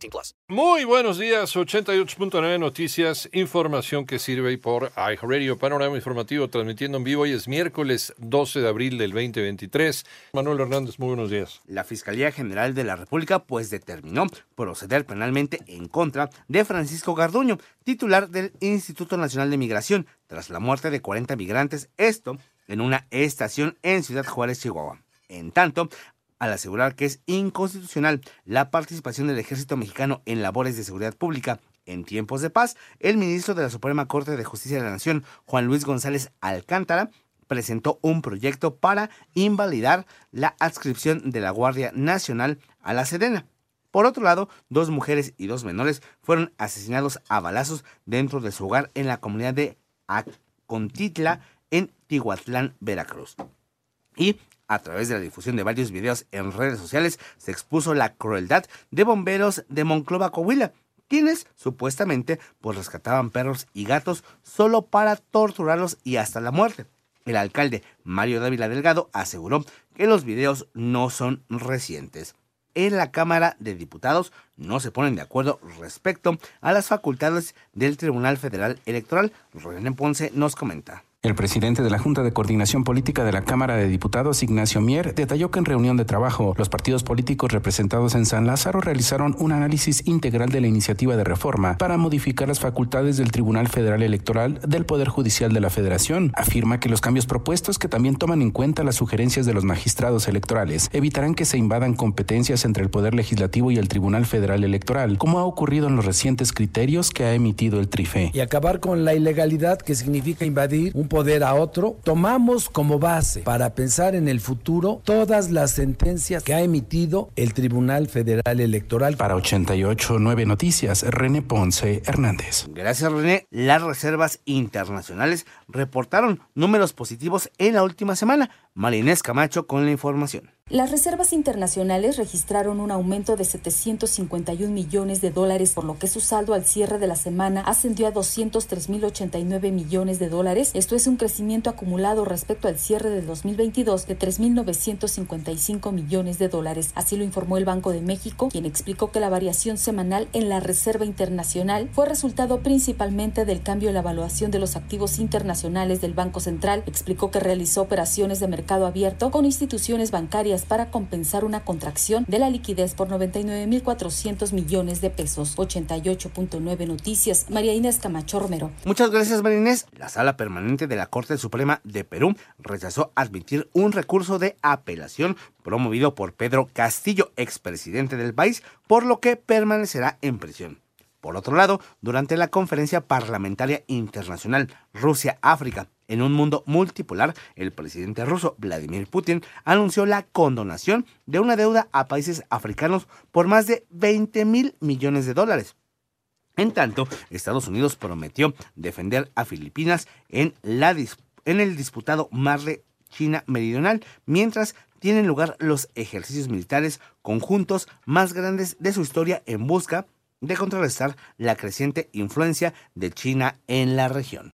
18 plus. Muy buenos días, 88.9 Noticias, información que sirve por iHeartRadio, panorama informativo transmitiendo en vivo. Hoy es miércoles 12 de abril del 2023. Manuel Hernández, muy buenos días. La Fiscalía General de la República pues determinó proceder penalmente en contra de Francisco Garduño, titular del Instituto Nacional de Migración, tras la muerte de 40 migrantes, esto en una estación en Ciudad Juárez, Chihuahua. En tanto, al asegurar que es inconstitucional la participación del ejército mexicano en labores de seguridad pública en tiempos de paz, el ministro de la Suprema Corte de Justicia de la Nación, Juan Luis González Alcántara, presentó un proyecto para invalidar la adscripción de la Guardia Nacional a la Sedena. Por otro lado, dos mujeres y dos menores fueron asesinados a balazos dentro de su hogar en la comunidad de Acontitla, en Tihuatlán, Veracruz. Y a través de la difusión de varios videos en redes sociales, se expuso la crueldad de bomberos de Monclova, Coahuila, quienes supuestamente pues rescataban perros y gatos solo para torturarlos y hasta la muerte. El alcalde Mario Dávila Delgado aseguró que los videos no son recientes en la Cámara de Diputados no se ponen de acuerdo respecto a las facultades del Tribunal Federal Electoral. René Ponce nos comenta. El presidente de la Junta de Coordinación Política de la Cámara de Diputados, Ignacio Mier, detalló que en reunión de trabajo, los partidos políticos representados en San Lázaro realizaron un análisis integral de la iniciativa de reforma para modificar las facultades del Tribunal Federal Electoral del Poder Judicial de la Federación. Afirma que los cambios propuestos, que también toman en cuenta las sugerencias de los magistrados electorales, evitarán que se invadan competencias entre el Poder Legislativo y el Tribunal Federal Electoral, como ha ocurrido en los recientes criterios que ha emitido el TRIFE. Y acabar con la ilegalidad que significa invadir un poder a otro, tomamos como base para pensar en el futuro todas las sentencias que ha emitido el Tribunal Federal Electoral. Para 889 Noticias, René Ponce Hernández. Gracias, René. Las reservas internacionales reportaron números positivos en la última semana. Marinés Camacho con la información. Las reservas internacionales registraron un aumento de 751 millones de dólares, por lo que su saldo al cierre de la semana ascendió a 203.089 millones de dólares. Esto es un crecimiento acumulado respecto al cierre del 2022 de 3.955 millones de dólares. Así lo informó el Banco de México, quien explicó que la variación semanal en la reserva internacional fue resultado principalmente del cambio en la evaluación de los activos internacionales del Banco Central. Explicó que realizó operaciones de mercado abierto con instituciones bancarias para compensar una contracción de la liquidez por 99.400 millones de pesos. 88.9 Noticias. María Inés Camacho Romero. Muchas gracias, María Inés. La Sala Permanente de la Corte Suprema de Perú rechazó admitir un recurso de apelación promovido por Pedro Castillo, expresidente del país, por lo que permanecerá en prisión. Por otro lado, durante la conferencia parlamentaria internacional Rusia-África en un mundo multipolar, el presidente ruso Vladimir Putin anunció la condonación de una deuda a países africanos por más de 20 mil millones de dólares. En tanto, Estados Unidos prometió defender a Filipinas en, en el disputado mar de China Meridional, mientras tienen lugar los ejercicios militares conjuntos más grandes de su historia en busca de contrarrestar la creciente influencia de China en la región.